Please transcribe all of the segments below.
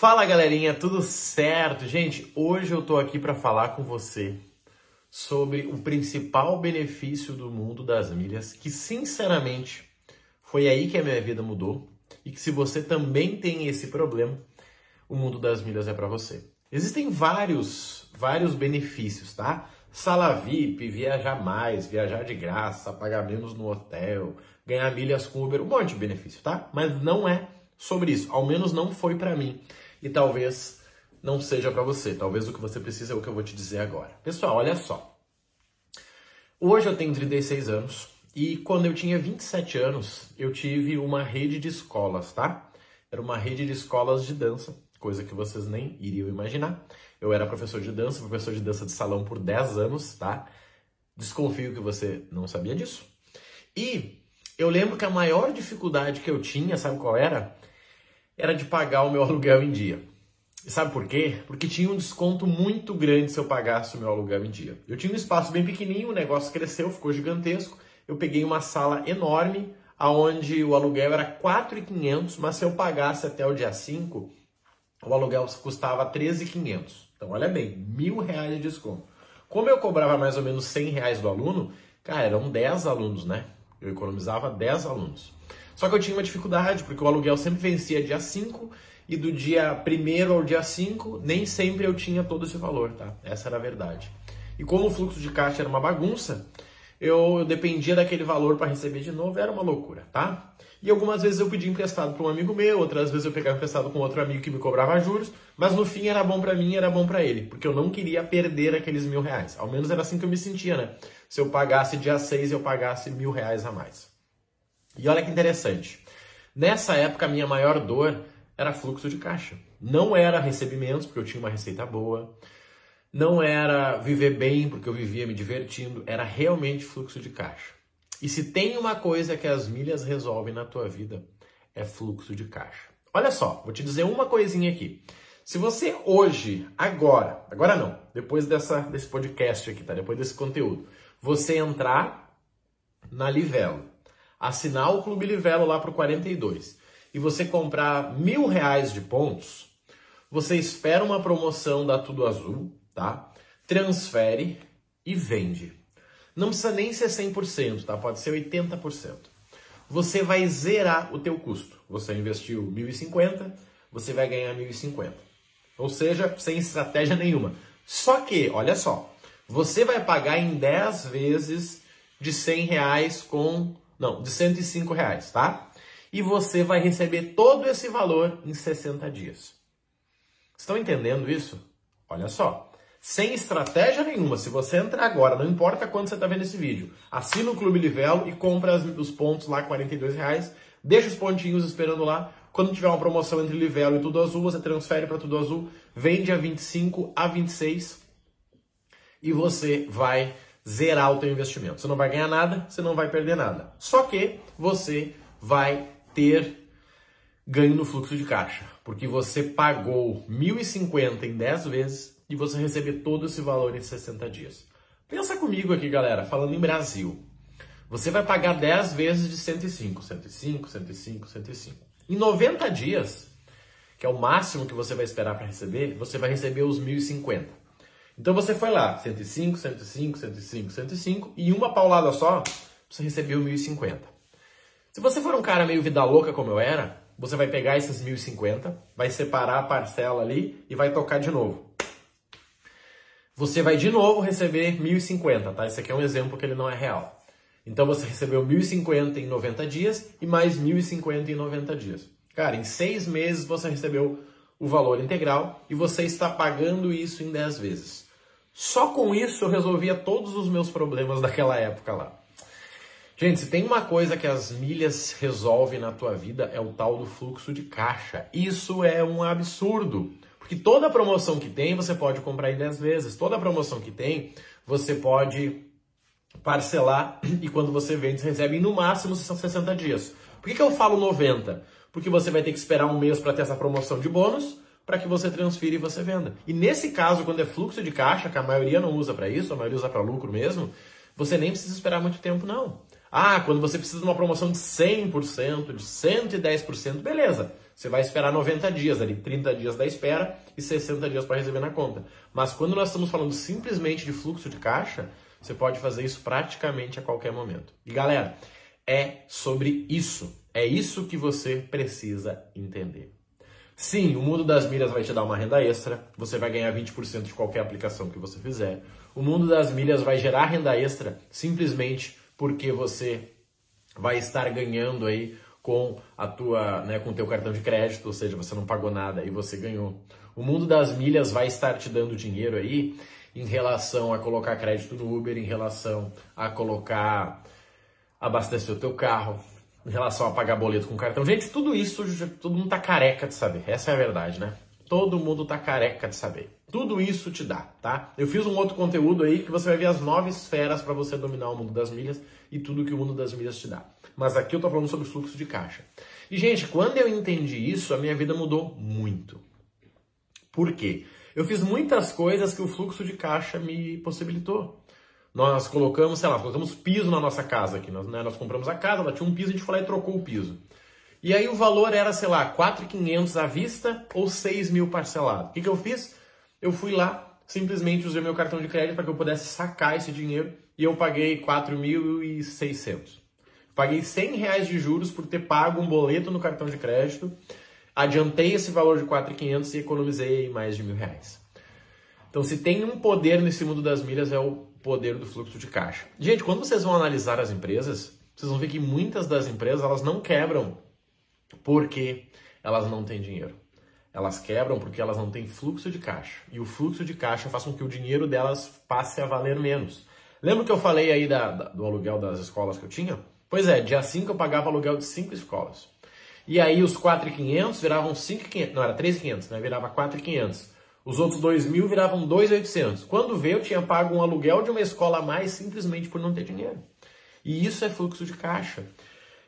Fala galerinha, tudo certo? Gente, hoje eu tô aqui para falar com você sobre o principal benefício do mundo das milhas, que sinceramente foi aí que a minha vida mudou e que se você também tem esse problema, o mundo das milhas é para você. Existem vários, vários benefícios, tá? Sala VIP, viajar mais, viajar de graça, pagar menos no hotel, ganhar milhas com Uber, um monte de benefício, tá? Mas não é sobre isso, ao menos não foi para mim e talvez não seja para você. Talvez o que você precisa é o que eu vou te dizer agora. Pessoal, olha só. Hoje eu tenho 36 anos e quando eu tinha 27 anos, eu tive uma rede de escolas, tá? Era uma rede de escolas de dança, coisa que vocês nem iriam imaginar. Eu era professor de dança, professor de dança de salão por 10 anos, tá? Desconfio que você não sabia disso. E eu lembro que a maior dificuldade que eu tinha, sabe qual era? Era de pagar o meu aluguel em dia. E sabe por quê? Porque tinha um desconto muito grande se eu pagasse o meu aluguel em dia. Eu tinha um espaço bem pequenininho, o negócio cresceu, ficou gigantesco. Eu peguei uma sala enorme, aonde o aluguel era 4.500, mas se eu pagasse até o dia 5, o aluguel custava 13.500. Então olha bem, mil reais de desconto. Como eu cobrava mais ou menos 100 reais do aluno, cara, eram 10 alunos, né? Eu economizava 10 alunos. Só que eu tinha uma dificuldade, porque o aluguel sempre vencia dia 5 e do dia 1 ao dia 5 nem sempre eu tinha todo esse valor, tá? Essa era a verdade. E como o fluxo de caixa era uma bagunça, eu, eu dependia daquele valor para receber de novo, era uma loucura, tá? E algumas vezes eu pedi emprestado para um amigo meu, outras vezes eu pegava emprestado com outro amigo que me cobrava juros, mas no fim era bom para mim, era bom para ele, porque eu não queria perder aqueles mil reais. Ao menos era assim que eu me sentia, né? Se eu pagasse dia 6, eu pagasse mil reais a mais. E olha que interessante. Nessa época, a minha maior dor era fluxo de caixa. Não era recebimentos, porque eu tinha uma receita boa. Não era viver bem, porque eu vivia me divertindo. Era realmente fluxo de caixa. E se tem uma coisa que as milhas resolvem na tua vida, é fluxo de caixa. Olha só, vou te dizer uma coisinha aqui. Se você hoje, agora, agora não, depois dessa, desse podcast aqui, tá? Depois desse conteúdo, você entrar na Livelo assinar o Clube Livelo lá para o 42 e você comprar mil reais de pontos, você espera uma promoção da Tudo Azul, tá? Transfere e vende. Não precisa nem ser 100%, tá? Pode ser 80%. Você vai zerar o teu custo. Você investiu 1.050, você vai ganhar 1.050. Ou seja, sem estratégia nenhuma. Só que, olha só, você vai pagar em 10 vezes de 100 reais com não, de 105 reais, tá? E você vai receber todo esse valor em 60 dias. Estão entendendo isso? Olha só. Sem estratégia nenhuma, se você entrar agora, não importa quando você está vendo esse vídeo, assina o Clube Livelo e compra os pontos lá, 42 reais, deixa os pontinhos esperando lá. Quando tiver uma promoção entre Livelo e Tudo Azul, você transfere para Tudo Azul, vende a 25 a 26 e você vai zerar o teu investimento. Você não vai ganhar nada, você não vai perder nada. Só que você vai ter ganho no fluxo de caixa, porque você pagou 1.050 em 10 vezes e você receber todo esse valor em 60 dias. Pensa comigo aqui, galera, falando em Brasil. Você vai pagar 10 vezes de 105, 105, 105, 105. Em 90 dias, que é o máximo que você vai esperar para receber, você vai receber os 1.050. Então você foi lá, 105, 105, 105, 105, e uma paulada só, você recebeu 1.050. Se você for um cara meio vida louca como eu era, você vai pegar esses 1.050, vai separar a parcela ali e vai tocar de novo. Você vai de novo receber 1.050, tá? Esse aqui é um exemplo que ele não é real. Então você recebeu 1.050 em 90 dias e mais 1.050 em 90 dias. Cara, em seis meses você recebeu o valor integral e você está pagando isso em 10 vezes. Só com isso eu resolvia todos os meus problemas daquela época lá. Gente, se tem uma coisa que as milhas resolvem na tua vida é o tal do fluxo de caixa. Isso é um absurdo. Porque toda promoção que tem, você pode comprar em 10 vezes. Toda promoção que tem, você pode parcelar e quando você vende, você recebe no máximo 60 dias. Por que, que eu falo 90? Porque você vai ter que esperar um mês para ter essa promoção de bônus para que você transfira e você venda. E nesse caso, quando é fluxo de caixa, que a maioria não usa para isso, a maioria usa para lucro mesmo, você nem precisa esperar muito tempo, não. Ah, quando você precisa de uma promoção de 100%, de 110%, beleza. Você vai esperar 90 dias ali, 30 dias da espera e 60 dias para receber na conta. Mas quando nós estamos falando simplesmente de fluxo de caixa, você pode fazer isso praticamente a qualquer momento. E galera, é sobre isso. É isso que você precisa entender. Sim, o mundo das milhas vai te dar uma renda extra, você vai ganhar 20% de qualquer aplicação que você fizer. O mundo das milhas vai gerar renda extra simplesmente porque você vai estar ganhando aí com a tua, né, com o teu cartão de crédito, ou seja, você não pagou nada e você ganhou. O mundo das milhas vai estar te dando dinheiro aí em relação a colocar crédito no Uber, em relação a colocar abastecer o teu carro, em relação a pagar boleto com cartão. Gente, tudo isso todo mundo tá careca de saber. Essa é a verdade, né? Todo mundo tá careca de saber. Tudo isso te dá, tá? Eu fiz um outro conteúdo aí que você vai ver as nove esferas para você dominar o mundo das milhas e tudo que o mundo das milhas te dá. Mas aqui eu tô falando sobre fluxo de caixa. E gente, quando eu entendi isso, a minha vida mudou muito. Por quê? Eu fiz muitas coisas que o fluxo de caixa me possibilitou. Nós colocamos, sei lá, colocamos piso na nossa casa aqui. Nós, né, nós compramos a casa, ela tinha um piso, a gente foi lá e trocou o piso. E aí o valor era, sei lá, 4.500 à vista ou 6 mil parcelado. O que, que eu fiz? Eu fui lá, simplesmente usei meu cartão de crédito para que eu pudesse sacar esse dinheiro e eu paguei 4.600. Paguei 100 reais de juros por ter pago um boleto no cartão de crédito, adiantei esse valor de 4.500 e economizei mais de mil reais. Então, se tem um poder nesse mundo das milhas, é o poder do fluxo de caixa. Gente, quando vocês vão analisar as empresas, vocês vão ver que muitas das empresas elas não quebram porque elas não têm dinheiro. Elas quebram porque elas não têm fluxo de caixa. E o fluxo de caixa faz com que o dinheiro delas passe a valer menos. Lembra que eu falei aí da, da, do aluguel das escolas que eu tinha? Pois é, dia 5 eu pagava aluguel de 5 escolas. E aí os 4.500 viravam 5.500, não, era 3.500, né? Virava 4.500. Os outros 2 mil viravam 2.800. Quando veio, eu tinha pago um aluguel de uma escola a mais simplesmente por não ter dinheiro. E isso é fluxo de caixa.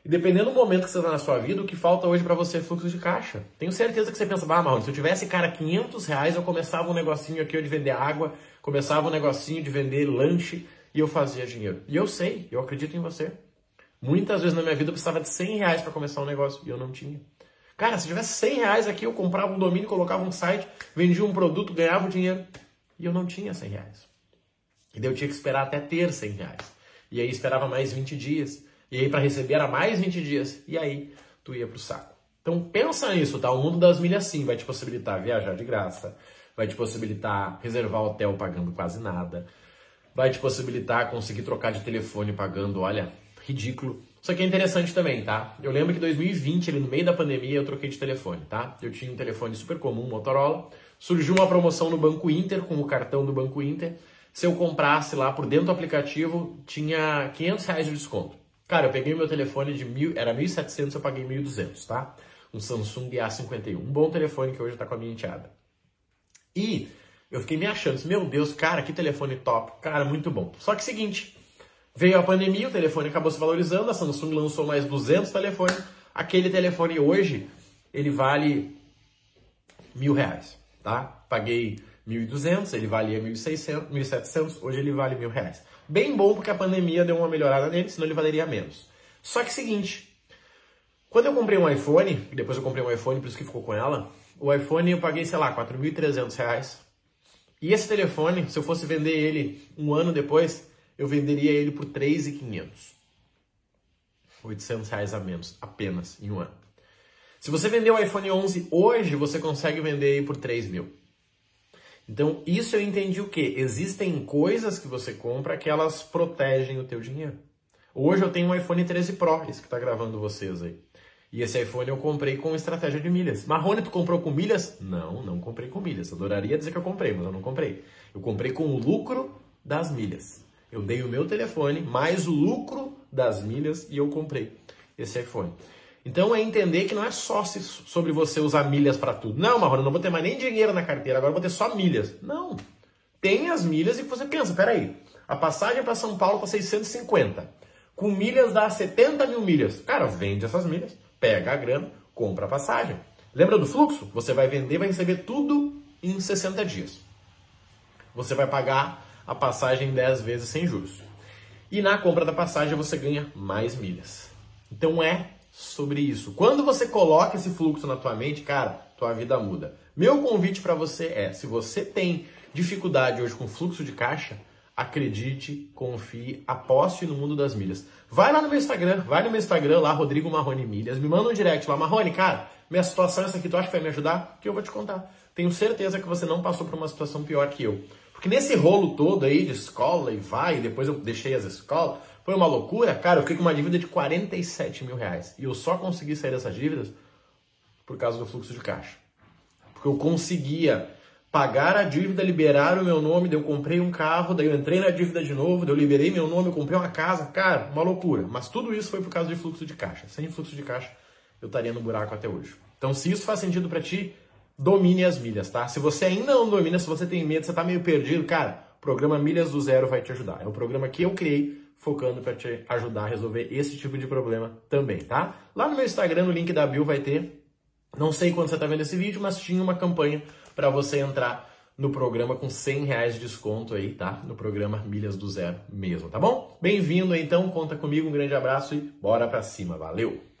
E dependendo do momento que você está na sua vida, o que falta hoje para você é fluxo de caixa. Tenho certeza que você pensa, ah, Marrone, se eu tivesse, cara, 500 reais, eu começava um negocinho aqui de vender água, começava um negocinho de vender lanche e eu fazia dinheiro. E eu sei, eu acredito em você. Muitas vezes na minha vida eu precisava de 100 reais para começar um negócio e eu não tinha. Cara, se tivesse 100 reais aqui, eu comprava um domínio, colocava um site, vendia um produto, ganhava o dinheiro. E eu não tinha 100 reais. E daí eu tinha que esperar até ter 100 reais. E aí esperava mais 20 dias. E aí para receber era mais 20 dias. E aí tu ia pro saco. Então pensa nisso, tá? O mundo das milhas sim vai te possibilitar viajar de graça, vai te possibilitar reservar hotel pagando quase nada, vai te possibilitar conseguir trocar de telefone pagando, olha, ridículo. Isso aqui é interessante também, tá? Eu lembro que em 2020, ali no meio da pandemia, eu troquei de telefone, tá? Eu tinha um telefone super comum, Motorola. Surgiu uma promoção no Banco Inter, com o cartão do Banco Inter. Se eu comprasse lá por dentro do aplicativo, tinha 500 reais de desconto. Cara, eu peguei meu telefone de mil, era 1.700, eu paguei 1.200, tá? Um Samsung A51. Um bom telefone que hoje tá com a minha enteada. E eu fiquei me achando, meu Deus, cara, que telefone top. Cara, muito bom. Só que seguinte, Veio a pandemia, o telefone acabou se valorizando, a Samsung lançou mais 200 telefones. Aquele telefone hoje, ele vale mil reais, tá? Paguei 1.200, ele valia 1.600, 1.700, hoje ele vale mil reais. Bem bom porque a pandemia deu uma melhorada nele, senão ele valeria menos. Só que seguinte, quando eu comprei um iPhone, e depois eu comprei um iPhone, por isso que ficou com ela, o iPhone eu paguei, sei lá, 4.300 reais. E esse telefone, se eu fosse vender ele um ano depois, eu venderia ele por 3,500. 800 reais a menos, apenas, em um ano. Se você vender o iPhone 11 hoje, você consegue vender ele por 3 mil. Então, isso eu entendi o quê? Existem coisas que você compra que elas protegem o teu dinheiro. Hoje eu tenho um iPhone 13 Pro, esse que está gravando vocês aí. E esse iPhone eu comprei com estratégia de milhas. Marrone, tu comprou com milhas? Não, não comprei com milhas. Adoraria dizer que eu comprei, mas eu não comprei. Eu comprei com o lucro das milhas. Eu dei o meu telefone, mais o lucro das milhas e eu comprei esse iPhone. Então é entender que não é só sobre você usar milhas para tudo. Não, Marrone, não vou ter mais nem dinheiro na carteira, agora vou ter só milhas. Não. Tem as milhas e você pensa, peraí, a passagem para São Paulo tá 650. Com milhas dá 70 mil milhas. Cara, vende essas milhas, pega a grana, compra a passagem. Lembra do fluxo? Você vai vender, vai receber tudo em 60 dias. Você vai pagar a passagem 10 vezes sem juros. E na compra da passagem você ganha mais milhas. Então é sobre isso. Quando você coloca esse fluxo na tua mente, cara, tua vida muda. Meu convite para você é, se você tem dificuldade hoje com fluxo de caixa, acredite, confie, aposte no mundo das milhas. Vai lá no meu Instagram, vai no meu Instagram lá, Rodrigo Marrone Milhas, me manda um direct lá, Marrone, cara, minha situação é essa aqui, tu acha que vai me ajudar? Que eu vou te contar. Tenho certeza que você não passou por uma situação pior que eu. Porque nesse rolo todo aí de escola e vai, e depois eu deixei as escolas, foi uma loucura, cara, eu fiquei com uma dívida de 47 mil reais. E eu só consegui sair dessas dívidas por causa do fluxo de caixa. Porque eu conseguia pagar a dívida, liberar o meu nome, daí eu comprei um carro, daí eu entrei na dívida de novo, daí eu liberei meu nome, eu comprei uma casa, cara, uma loucura. Mas tudo isso foi por causa de fluxo de caixa. Sem fluxo de caixa, eu estaria no buraco até hoje. Então, se isso faz sentido para ti, domine as milhas, tá? Se você ainda não domina, se você tem medo, você tá meio perdido, cara, o programa Milhas do Zero vai te ajudar. É um programa que eu criei focando para te ajudar a resolver esse tipo de problema também, tá? Lá no meu Instagram, no link da Bill vai ter, não sei quando você tá vendo esse vídeo, mas tinha uma campanha para você entrar no programa com 100 reais de desconto aí, tá? No programa Milhas do Zero mesmo, tá bom? Bem-vindo então, conta comigo, um grande abraço e bora pra cima, valeu!